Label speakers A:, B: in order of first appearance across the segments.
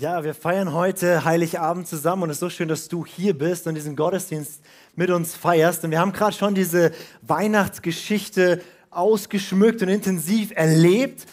A: Ja, wir feiern heute Heiligabend zusammen und es ist so schön, dass du hier bist und diesen Gottesdienst mit uns feierst. Und wir haben gerade schon diese Weihnachtsgeschichte ausgeschmückt und intensiv erlebt.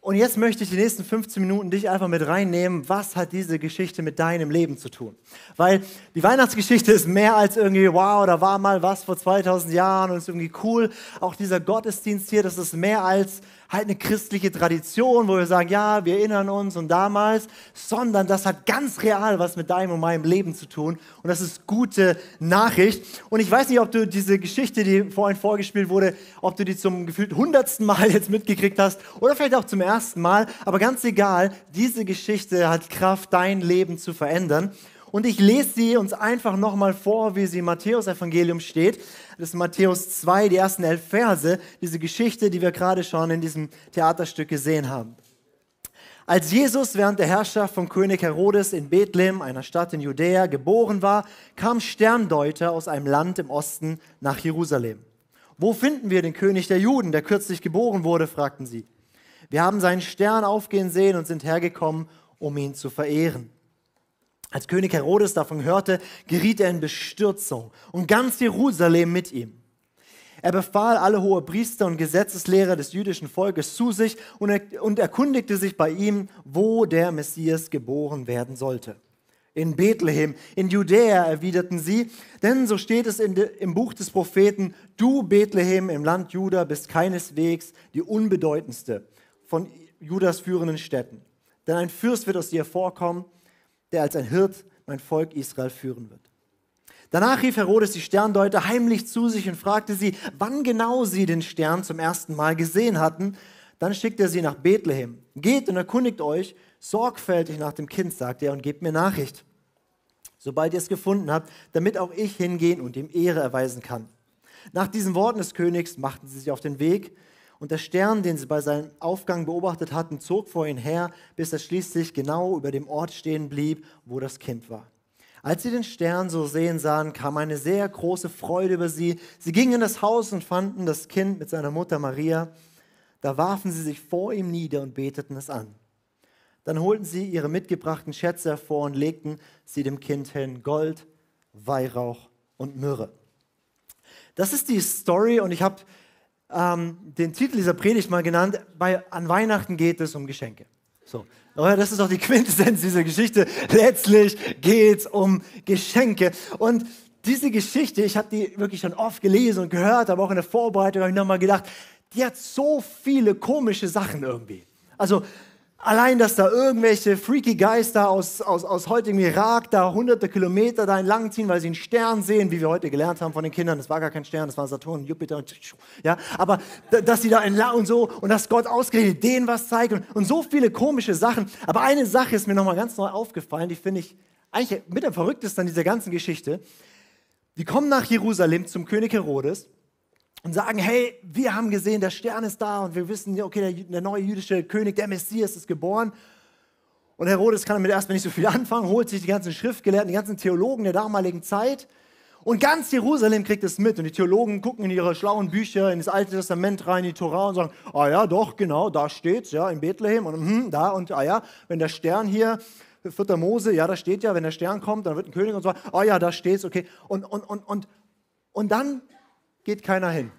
A: Und jetzt möchte ich die nächsten 15 Minuten dich einfach mit reinnehmen. Was hat diese Geschichte mit deinem Leben zu tun? Weil die Weihnachtsgeschichte ist mehr als irgendwie, wow, da war mal was vor 2000 Jahren und ist irgendwie cool. Auch dieser Gottesdienst hier, das ist mehr als halt eine christliche Tradition, wo wir sagen, ja, wir erinnern uns und damals, sondern das hat ganz real was mit deinem und meinem Leben zu tun. Und das ist gute Nachricht. Und ich weiß nicht, ob du diese Geschichte, die vorhin vorgespielt wurde, ob du die zum gefühlt hundertsten Mal jetzt mitgekriegt hast oder vielleicht auch zum ersten Mal. Aber ganz egal, diese Geschichte hat Kraft, dein Leben zu verändern. Und ich lese sie uns einfach nochmal vor, wie sie im Matthäus-Evangelium steht. Das ist Matthäus 2, die ersten elf Verse, diese Geschichte, die wir gerade schon in diesem Theaterstück gesehen haben. Als Jesus während der Herrschaft von König Herodes in Bethlehem, einer Stadt in Judäa, geboren war, kamen Sterndeuter aus einem Land im Osten nach Jerusalem. Wo finden wir den König der Juden, der kürzlich geboren wurde? fragten sie. Wir haben seinen Stern aufgehen sehen und sind hergekommen, um ihn zu verehren. Als König Herodes davon hörte, geriet er in Bestürzung und ganz Jerusalem mit ihm. Er befahl alle hohe Priester und Gesetzeslehrer des jüdischen Volkes zu sich und, er, und erkundigte sich bei ihm, wo der Messias geboren werden sollte. In Bethlehem, in Judäa, erwiderten sie, denn so steht es de, im Buch des Propheten, du Bethlehem im Land Juda bist keineswegs die unbedeutendste von Judas führenden Städten. Denn ein Fürst wird aus dir vorkommen, der als ein Hirt mein Volk Israel führen wird. Danach rief Herodes die Sterndeuter heimlich zu sich und fragte sie, wann genau sie den Stern zum ersten Mal gesehen hatten. Dann schickte er sie nach Bethlehem. Geht und erkundigt euch sorgfältig nach dem Kind, sagte er, und gebt mir Nachricht, sobald ihr es gefunden habt, damit auch ich hingehen und ihm Ehre erweisen kann. Nach diesen Worten des Königs machten sie sich auf den Weg und der Stern, den sie bei seinem Aufgang beobachtet hatten, zog vor ihnen her, bis er schließlich genau über dem Ort stehen blieb, wo das Kind war. Als sie den Stern so sehen sahen, kam eine sehr große Freude über sie. Sie gingen in das Haus und fanden das Kind mit seiner Mutter Maria. Da warfen sie sich vor ihm nieder und beteten es an. Dann holten sie ihre mitgebrachten Schätze hervor und legten sie dem Kind hin Gold, Weihrauch und Myrrhe. Das ist die Story und ich habe ähm, den Titel dieser Predigt mal genannt, bei, an Weihnachten geht es um Geschenke. So. Das ist doch die Quintessenz dieser Geschichte. Letztlich geht es um Geschenke. Und diese Geschichte, ich habe die wirklich schon oft gelesen und gehört, aber auch in der Vorbereitung habe ich nochmal gedacht, die hat so viele komische Sachen irgendwie. Also Allein, dass da irgendwelche freaky Geister aus, aus, aus heutigem Irak da hunderte Kilometer da entlang ziehen, weil sie einen Stern sehen, wie wir heute gelernt haben von den Kindern. Das war gar kein Stern, das war Saturn, Jupiter und ja. Aber dass sie da entlang und so und dass Gott ausgerechnet denen was zeigt und, und so viele komische Sachen. Aber eine Sache ist mir nochmal ganz neu aufgefallen, die finde ich eigentlich mit am verrücktesten an dieser ganzen Geschichte. Die kommen nach Jerusalem zum König Herodes und sagen, hey, wir haben gesehen, der Stern ist da und wir wissen, okay, der, der neue jüdische König, der Messias ist geboren. Und Herodes kann damit erstmal nicht so viel anfangen, holt sich die ganzen Schriftgelehrten, die ganzen Theologen der damaligen Zeit und ganz Jerusalem kriegt es mit. Und die Theologen gucken in ihre schlauen Bücher, in das Alte Testament rein, in die Tora und sagen, ah ja, doch, genau, da steht's, ja, in Bethlehem und hm, da und ah ja, wenn der Stern hier, 4. Mose, ja, da steht ja, wenn der Stern kommt, dann wird ein König und so, ah ja, da steht's, okay. Und, und, und, und, und dann geht keiner hin.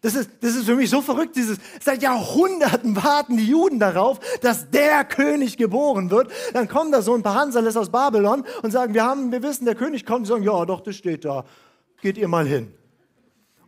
A: Das ist, das ist für mich so verrückt. Dieses, seit Jahrhunderten warten die Juden darauf, dass der König geboren wird. Dann kommen da so ein paar Hanseles aus Babylon und sagen, wir, haben, wir wissen, der König kommt. Die sagen, ja, doch, das steht da. Geht ihr mal hin.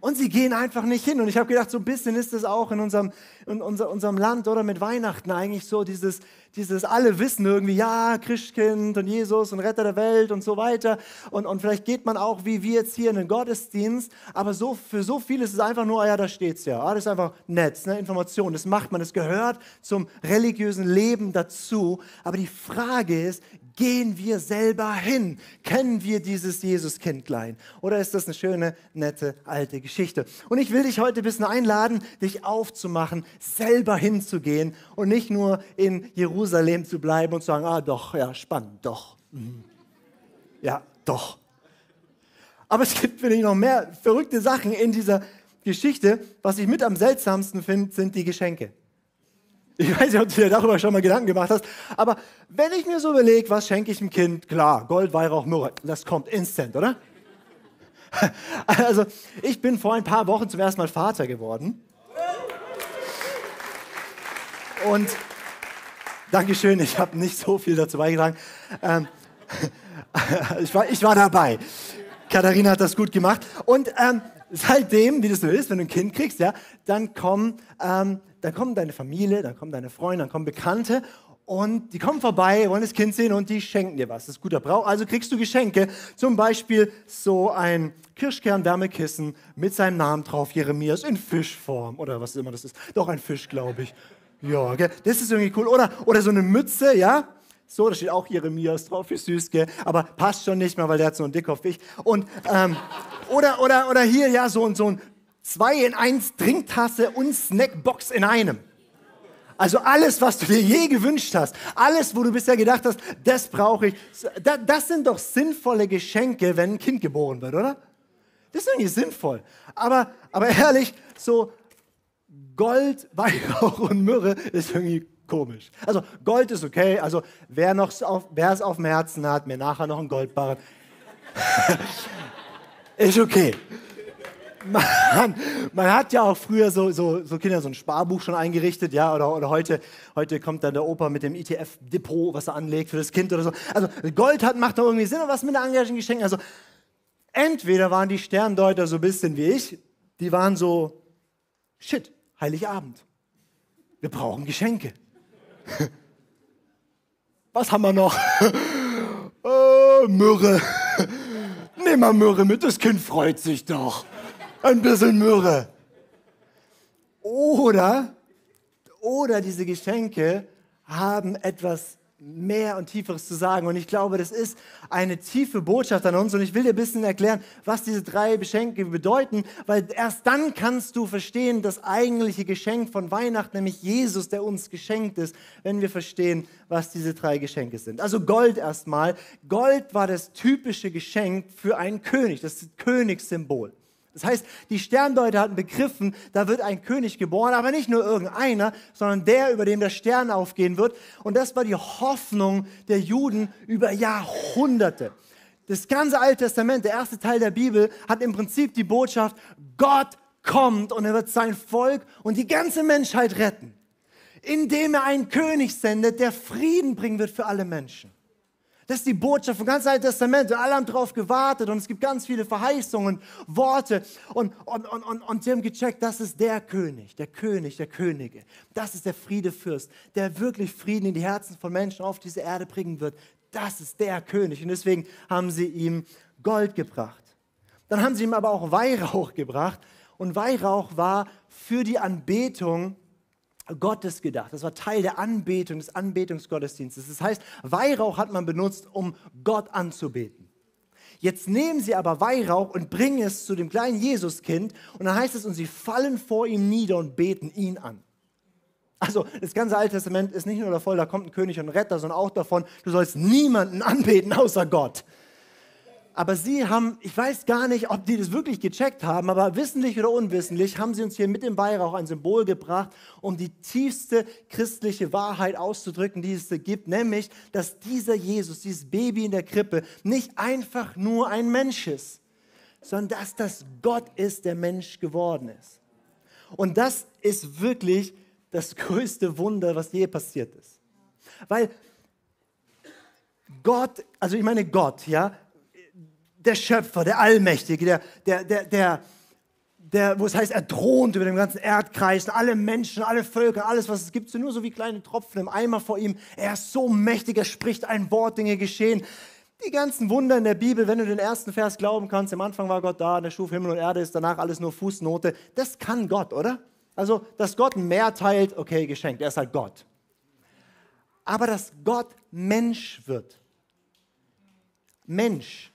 A: Und sie gehen einfach nicht hin. Und ich habe gedacht, so ein bisschen ist es auch in unserem, in unser, unserem Land oder mit Weihnachten eigentlich so, dieses, dieses alle wissen irgendwie, ja, Christkind und Jesus und Retter der Welt und so weiter. Und, und vielleicht geht man auch wie wir jetzt hier in den Gottesdienst, aber so, für so viele ist es einfach nur, ah ja, da steht's ja. Ah, das ist einfach Netz, ne, Information, das macht man, das gehört zum religiösen Leben dazu. Aber die Frage ist, Gehen wir selber hin? Kennen wir dieses Jesuskindlein? Oder ist das eine schöne, nette, alte Geschichte? Und ich will dich heute ein bisschen einladen, dich aufzumachen, selber hinzugehen und nicht nur in Jerusalem zu bleiben und zu sagen, ah doch, ja, spannend, doch. Mhm. Ja, doch. Aber es gibt, finde ich, noch mehr verrückte Sachen in dieser Geschichte. Was ich mit am seltsamsten finde, sind die Geschenke. Ich weiß nicht, ob du dir darüber schon mal Gedanken gemacht hast, aber wenn ich mir so überlege, was schenke ich dem Kind, klar, Gold, Weihrauch, Myrrhe, das kommt instant, oder? Also, ich bin vor ein paar Wochen zum ersten Mal Vater geworden. Und Dankeschön, ich habe nicht so viel dazu beigetragen. Ähm, ich, war, ich war dabei. Katharina hat das gut gemacht. Und ähm, seitdem, wie das so ist, wenn du ein Kind kriegst, ja, dann kommen, ähm, dann kommen deine Familie, dann kommen deine Freunde, dann kommen Bekannte und die kommen vorbei, wollen das Kind sehen und die schenken dir was. Das ist guter Brauch. Also kriegst du Geschenke, zum Beispiel so ein Kirschkern-Wärmekissen mit seinem Namen drauf, Jeremias, in Fischform oder was immer das ist. Doch ein Fisch, glaube ich. Ja, gell? das ist irgendwie cool. Oder, oder so eine Mütze, ja, so, da steht auch Jeremias drauf, wie süß, gell? aber passt schon nicht mehr, weil der hat so einen Dickkopf wie ich. Und, ähm, oder, oder, oder hier, ja, so, so ein 2 in 1 Trinktasse und Snackbox in einem. Also alles, was du dir je gewünscht hast, alles, wo du bisher gedacht hast, das brauche ich, das sind doch sinnvolle Geschenke, wenn ein Kind geboren wird, oder? Das ist irgendwie sinnvoll. Aber, aber ehrlich, so Gold, Weihrauch und Myrrhe ist irgendwie komisch. Also Gold ist okay. Also wer, noch auf, es auf dem Herzen hat, mir nachher noch ein Goldbarren. ist okay. Man, man, hat ja auch früher so, so, so, Kinder so ein Sparbuch schon eingerichtet, ja, oder, oder heute, heute kommt dann der Opa mit dem ETF-Depot, was er anlegt für das Kind oder so. Also Gold hat, macht doch irgendwie Sinn, was mit anderen Geschenken. Also entweder waren die Sterndeuter so ein bisschen wie ich, die waren so, shit, Heiligabend. Wir brauchen Geschenke. Was haben wir noch? äh, Myrrhe. Nimm mal Myrrhe mit, das Kind freut sich doch. Ein bisschen Myrrhe. Oder, oder diese Geschenke haben etwas mehr und Tieferes zu sagen. Und ich glaube, das ist eine tiefe Botschaft an uns. Und ich will dir ein bisschen erklären, was diese drei Geschenke bedeuten, weil erst dann kannst du verstehen, das eigentliche Geschenk von Weihnachten, nämlich Jesus, der uns geschenkt ist, wenn wir verstehen, was diese drei Geschenke sind. Also Gold erstmal. Gold war das typische Geschenk für einen König, das Königssymbol. Das heißt, die Sterndeuter hatten begriffen, da wird ein König geboren, aber nicht nur irgendeiner, sondern der, über dem der Stern aufgehen wird. Und das war die Hoffnung der Juden über Jahrhunderte. Das ganze Alte Testament, der erste Teil der Bibel, hat im Prinzip die Botschaft, Gott kommt und er wird sein Volk und die ganze Menschheit retten, indem er einen König sendet, der Frieden bringen wird für alle Menschen. Das ist die Botschaft vom ganzen Alten Testament. Und alle haben darauf gewartet und es gibt ganz viele Verheißungen, Worte. Und, und, und, und, und sie haben gecheckt, das ist der König, der König der Könige. Das ist der Friedefürst, der wirklich Frieden in die Herzen von Menschen auf diese Erde bringen wird. Das ist der König. Und deswegen haben sie ihm Gold gebracht. Dann haben sie ihm aber auch Weihrauch gebracht. Und Weihrauch war für die Anbetung Gottes gedacht. Das war Teil der Anbetung, des Anbetungsgottesdienstes. Das heißt, Weihrauch hat man benutzt, um Gott anzubeten. Jetzt nehmen sie aber Weihrauch und bringen es zu dem kleinen Jesuskind und dann heißt es, und sie fallen vor ihm nieder und beten ihn an. Also das ganze Alte Testament ist nicht nur davon, da kommt ein König und ein Retter, sondern auch davon, du sollst niemanden anbeten außer Gott aber sie haben, ich weiß gar nicht, ob die das wirklich gecheckt haben, aber wissentlich oder unwissentlich haben sie uns hier mit dem Weihrauch ein Symbol gebracht, um die tiefste christliche Wahrheit auszudrücken, die es gibt, nämlich, dass dieser Jesus, dieses Baby in der Krippe, nicht einfach nur ein Mensch ist, sondern dass das Gott ist, der Mensch geworden ist. Und das ist wirklich das größte Wunder, was je passiert ist. Weil Gott, also ich meine Gott, ja, der Schöpfer, der Allmächtige, der, der, der, der, der, wo es heißt, er thront über dem ganzen Erdkreis, alle Menschen, alle Völker, alles, was es gibt, sind nur so wie kleine Tropfen im Eimer vor ihm. Er ist so mächtig, er spricht ein Wort, Dinge geschehen. Die ganzen Wunder in der Bibel, wenn du den ersten Vers glauben kannst, am Anfang war Gott da, der schuf Himmel und Erde, ist danach alles nur Fußnote. Das kann Gott, oder? Also, dass Gott Meer teilt, okay, geschenkt, er ist halt Gott. Aber dass Gott Mensch wird. Mensch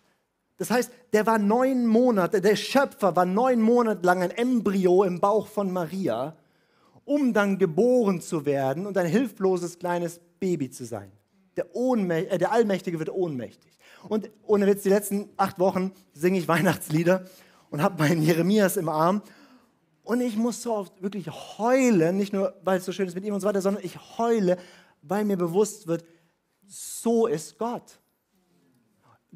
A: das heißt, der war neun Monate, der Schöpfer war neun Monate lang ein Embryo im Bauch von Maria, um dann geboren zu werden und ein hilfloses kleines Baby zu sein. Der, äh, der Allmächtige wird ohnmächtig. Und ohne Witz, die letzten acht Wochen singe ich Weihnachtslieder und habe meinen Jeremias im Arm. Und ich muss so oft wirklich heulen, nicht nur, weil es so schön ist mit ihm und so weiter, sondern ich heule, weil mir bewusst wird, so ist Gott.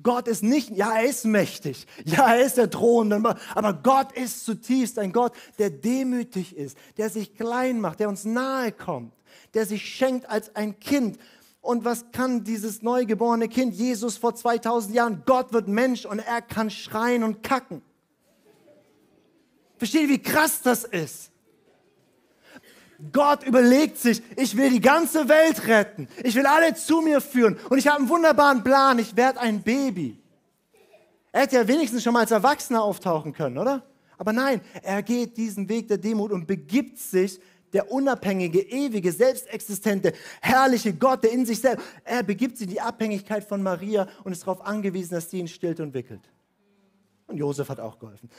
A: Gott ist nicht, ja, er ist mächtig, ja, er ist der Thron, aber Gott ist zutiefst ein Gott, der demütig ist, der sich klein macht, der uns nahe kommt, der sich schenkt als ein Kind. Und was kann dieses neugeborene Kind, Jesus vor 2000 Jahren? Gott wird Mensch und er kann schreien und kacken. Versteht ihr, wie krass das ist? Gott überlegt sich, ich will die ganze Welt retten. Ich will alle zu mir führen. Und ich habe einen wunderbaren Plan. Ich werde ein Baby. Er hätte ja wenigstens schon mal als Erwachsener auftauchen können, oder? Aber nein, er geht diesen Weg der Demut und begibt sich der unabhängige, ewige, selbstexistente, herrliche Gott, der in sich selbst, er begibt sich in die Abhängigkeit von Maria und ist darauf angewiesen, dass sie ihn stillt und wickelt. Und Josef hat auch geholfen.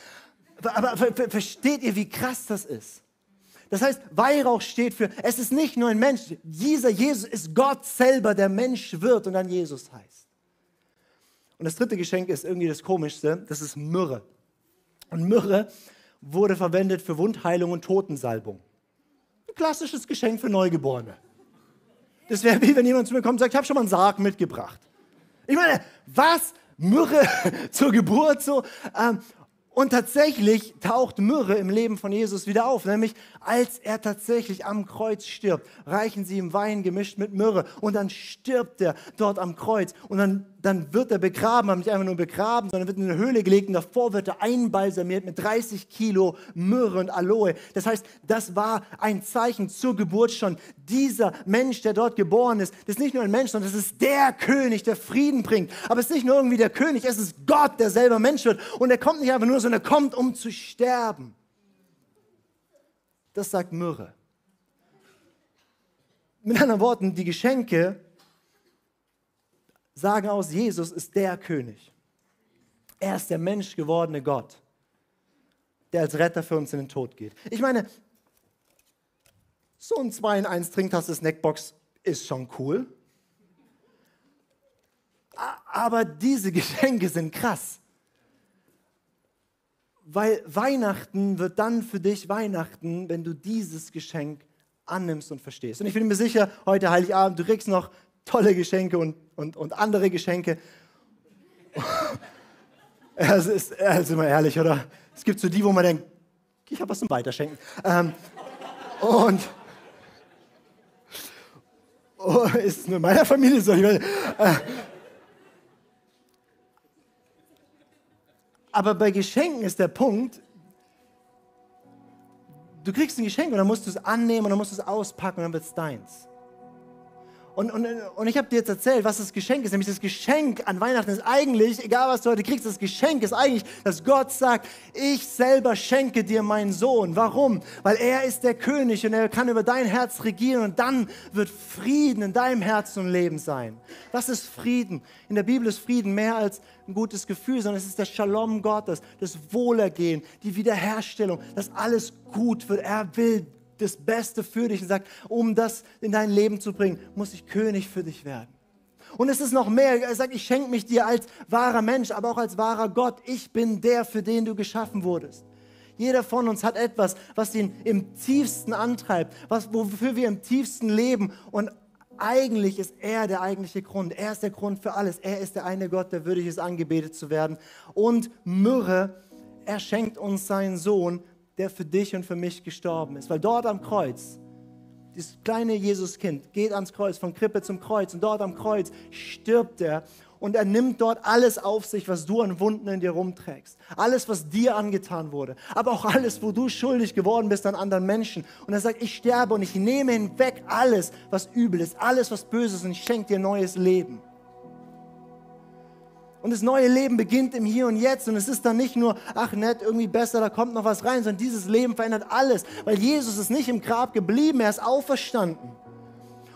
A: Aber, aber versteht ihr, wie krass das ist? Das heißt, Weihrauch steht für, es ist nicht nur ein Mensch, dieser Jesus ist Gott selber, der Mensch wird und dann Jesus heißt. Und das dritte Geschenk ist irgendwie das Komischste, das ist Myrrhe. Und Myrrhe wurde verwendet für Wundheilung und Totensalbung. Ein klassisches Geschenk für Neugeborene. Das wäre wie wenn jemand zu mir kommt und sagt, ich habe schon mal einen Sarg mitgebracht. Ich meine, was? Myrrhe zur Geburt so? Ähm, und tatsächlich taucht Myrrhe im Leben von Jesus wieder auf, nämlich als er tatsächlich am Kreuz stirbt, reichen sie ihm Wein gemischt mit Myrrhe und dann stirbt er dort am Kreuz und dann, dann wird er begraben, aber nicht einfach nur begraben, sondern wird in eine Höhle gelegt und davor wird er einbalsamiert mit 30 Kilo Myrrhe und Aloe. Das heißt, das war ein Zeichen zur Geburt schon. Dieser Mensch, der dort geboren ist, das ist nicht nur ein Mensch, sondern das ist der König, der Frieden bringt. Aber es ist nicht nur irgendwie der König, es ist Gott, der selber Mensch wird. Und er kommt nicht einfach nur, sondern er kommt, um zu sterben. Das sagt Myrrhe. Mit anderen Worten, die Geschenke sagen aus, Jesus ist der König. Er ist der Mensch gewordene Gott, der als Retter für uns in den Tod geht. Ich meine, so ein 2 in 1 Trinktasse Snackbox ist schon cool. Aber diese Geschenke sind krass. Weil Weihnachten wird dann für dich Weihnachten, wenn du dieses Geschenk annimmst und verstehst. Und ich bin mir sicher, heute Heiligabend, du kriegst noch tolle Geschenke und, und, und andere Geschenke. Es ist, ist immer ehrlich, oder? Es gibt so die, wo man denkt, ich habe was zum Weiterschenken. Ähm, und oh, ist es nur in meiner Familie so? Meine, äh, Aber bei Geschenken ist der Punkt, du kriegst ein Geschenk und dann musst du es annehmen und dann musst du es auspacken und dann wird es deins. Und, und, und ich habe dir jetzt erzählt, was das Geschenk ist. Nämlich das Geschenk an Weihnachten ist eigentlich, egal was du heute kriegst, das Geschenk ist eigentlich, dass Gott sagt, ich selber schenke dir meinen Sohn. Warum? Weil er ist der König und er kann über dein Herz regieren und dann wird Frieden in deinem Herzen und Leben sein. Was ist Frieden? In der Bibel ist Frieden mehr als ein gutes Gefühl, sondern es ist der Shalom Gottes, das Wohlergehen, die Wiederherstellung, dass alles gut wird. Er will das Beste für dich und sagt, um das in dein Leben zu bringen, muss ich König für dich werden. Und es ist noch mehr. Er sagt, ich schenke mich dir als wahrer Mensch, aber auch als wahrer Gott. Ich bin der, für den du geschaffen wurdest. Jeder von uns hat etwas, was ihn im tiefsten antreibt, was, wofür wir im tiefsten leben. Und eigentlich ist er der eigentliche Grund. Er ist der Grund für alles. Er ist der eine Gott, der würdig ist, angebetet zu werden. Und Myrrhe, er schenkt uns seinen Sohn, der für dich und für mich gestorben ist. Weil dort am Kreuz, dieses kleine Jesuskind geht ans Kreuz, von Krippe zum Kreuz und dort am Kreuz stirbt er und er nimmt dort alles auf sich, was du an Wunden in dir rumträgst. Alles, was dir angetan wurde, aber auch alles, wo du schuldig geworden bist an anderen Menschen. Und er sagt, ich sterbe und ich nehme hinweg alles, was übel ist, alles, was böse ist und ich schenke dir neues Leben. Und das neue Leben beginnt im Hier und Jetzt. Und es ist dann nicht nur, ach nett, irgendwie besser, da kommt noch was rein, sondern dieses Leben verändert alles. Weil Jesus ist nicht im Grab geblieben, er ist auferstanden.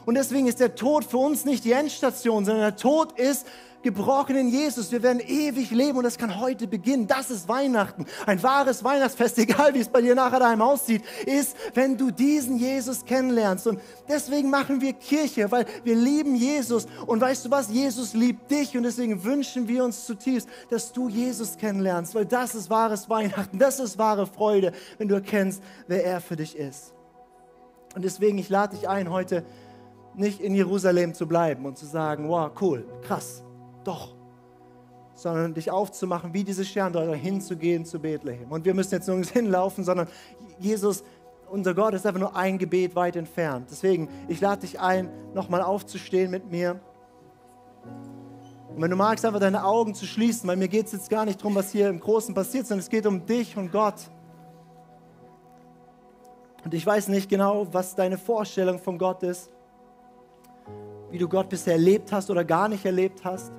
A: Und deswegen ist der Tod für uns nicht die Endstation, sondern der Tod ist gebrochen in Jesus. Wir werden ewig leben und das kann heute beginnen. Das ist Weihnachten. Ein wahres Weihnachtsfest, egal wie es bei dir nachher daheim aussieht, ist, wenn du diesen Jesus kennenlernst. Und deswegen machen wir Kirche, weil wir lieben Jesus. Und weißt du was? Jesus liebt dich und deswegen wünschen wir uns zutiefst, dass du Jesus kennenlernst, weil das ist wahres Weihnachten. Das ist wahre Freude, wenn du erkennst, wer er für dich ist. Und deswegen, ich lade dich ein, heute nicht in Jerusalem zu bleiben und zu sagen, wow, cool, krass, doch, sondern dich aufzumachen, wie diese Sterndeuter, hinzugehen zu Bethlehem. Und wir müssen jetzt nirgends hinlaufen, sondern Jesus, unser Gott, ist einfach nur ein Gebet weit entfernt. Deswegen, ich lade dich ein, nochmal aufzustehen mit mir. Und wenn du magst, einfach deine Augen zu schließen, weil mir geht es jetzt gar nicht darum, was hier im Großen passiert, sondern es geht um dich und Gott. Und ich weiß nicht genau, was deine Vorstellung von Gott ist, wie du Gott bisher erlebt hast oder gar nicht erlebt hast.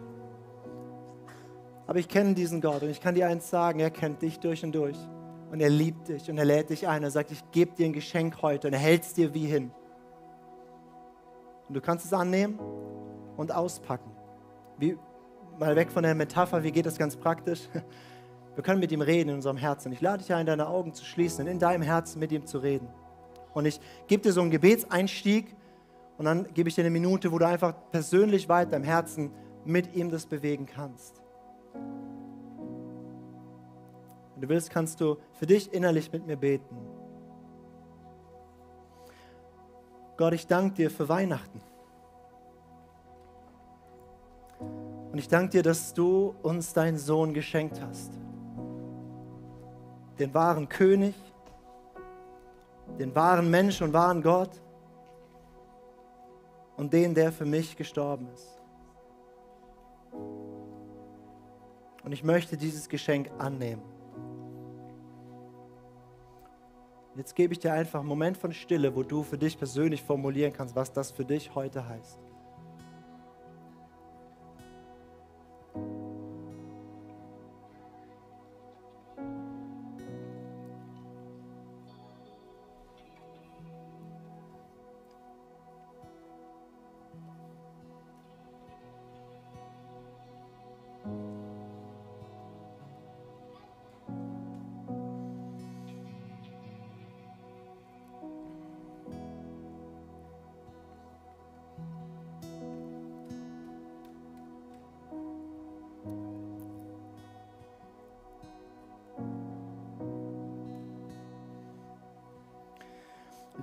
A: Aber ich kenne diesen Gott und ich kann dir eins sagen, er kennt dich durch und durch. Und er liebt dich und er lädt dich ein. Er sagt, ich gebe dir ein Geschenk heute und er hält es dir wie hin. Und du kannst es annehmen und auspacken. Wie, mal weg von der Metapher, wie geht das ganz praktisch? Wir können mit ihm reden in unserem Herzen. Ich lade dich ein, deine Augen zu schließen und in deinem Herzen mit ihm zu reden. Und ich gebe dir so einen Gebetseinstieg und dann gebe ich dir eine Minute, wo du einfach persönlich weiter im Herzen mit ihm das bewegen kannst. Du willst, kannst du für dich innerlich mit mir beten. Gott, ich danke dir für Weihnachten. Und ich danke dir, dass du uns deinen Sohn geschenkt hast. Den wahren König, den wahren Mensch und wahren Gott und den, der für mich gestorben ist. Und ich möchte dieses Geschenk annehmen. Jetzt gebe ich dir einfach einen Moment von Stille, wo du für dich persönlich formulieren kannst, was das für dich heute heißt.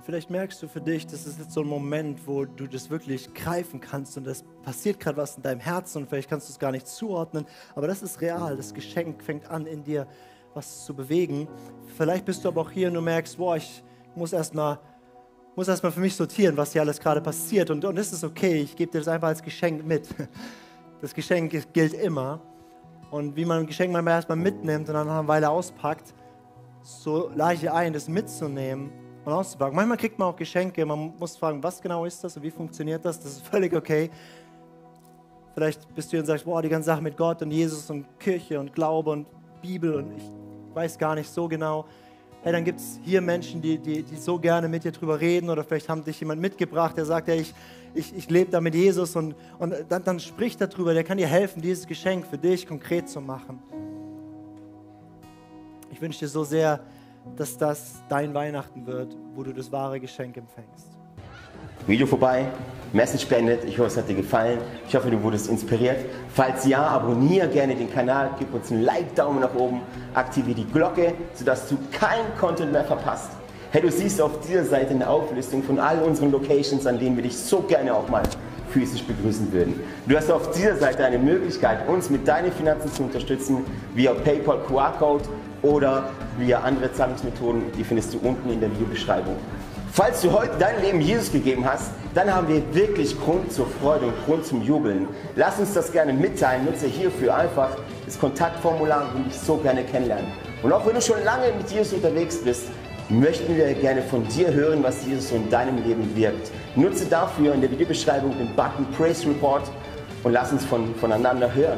A: Vielleicht merkst du für dich, das ist jetzt so ein Moment, wo du das wirklich greifen kannst und das passiert gerade was in deinem Herzen und vielleicht kannst du es gar nicht zuordnen, aber das ist real. Das Geschenk fängt an, in dir was zu bewegen. Vielleicht bist du aber auch hier und du merkst, boah, ich muss erstmal muss erstmal für mich sortieren, was hier alles gerade passiert. Und, und das ist okay, ich gebe dir das einfach als Geschenk mit. Das Geschenk gilt immer. Und wie man ein Geschenk manchmal erstmal mitnimmt und dann nach einer Weile auspackt, so lade ich dir ein, das mitzunehmen und auszupacken. Manchmal kriegt man auch Geschenke, man muss fragen, was genau ist das und wie funktioniert das. Das ist völlig okay. Vielleicht bist du hier und sagst, boah, die ganze Sache mit Gott und Jesus und Kirche und Glaube und Bibel und ich weiß gar nicht so genau. Hey, dann gibt es hier Menschen, die, die, die so gerne mit dir drüber reden oder vielleicht haben dich jemand mitgebracht, der sagt, ja, ich, ich, ich lebe da mit Jesus und, und dann, dann spricht darüber, der kann dir helfen, dieses Geschenk für dich konkret zu machen. Ich wünsche dir so sehr, dass das dein Weihnachten wird, wo du das wahre Geschenk empfängst.
B: Video vorbei, Message beendet. Ich hoffe, es hat dir gefallen. Ich hoffe, du wurdest inspiriert. Falls ja, abonniere gerne den Kanal, gib uns einen Like, Daumen nach oben, aktiviere die Glocke, sodass du keinen Content mehr verpasst. Hey, du siehst auf dieser Seite eine Auflistung von all unseren Locations, an denen wir dich so gerne auch mal physisch begrüßen würden. Du hast auf dieser Seite eine Möglichkeit, uns mit deinen Finanzen zu unterstützen, via PayPal QR-Code oder via andere Zahlungsmethoden, die findest du unten in der Videobeschreibung. Falls du heute dein Leben Jesus gegeben hast, dann haben wir wirklich Grund zur Freude und Grund zum Jubeln. Lass uns das gerne mitteilen. Nutze hierfür einfach das Kontaktformular und dich so gerne kennenlernen. Und auch wenn du schon lange mit Jesus unterwegs bist, möchten wir gerne von dir hören, was Jesus in deinem Leben wirkt. Nutze dafür in der Videobeschreibung den Button Praise Report und lass uns von, voneinander hören.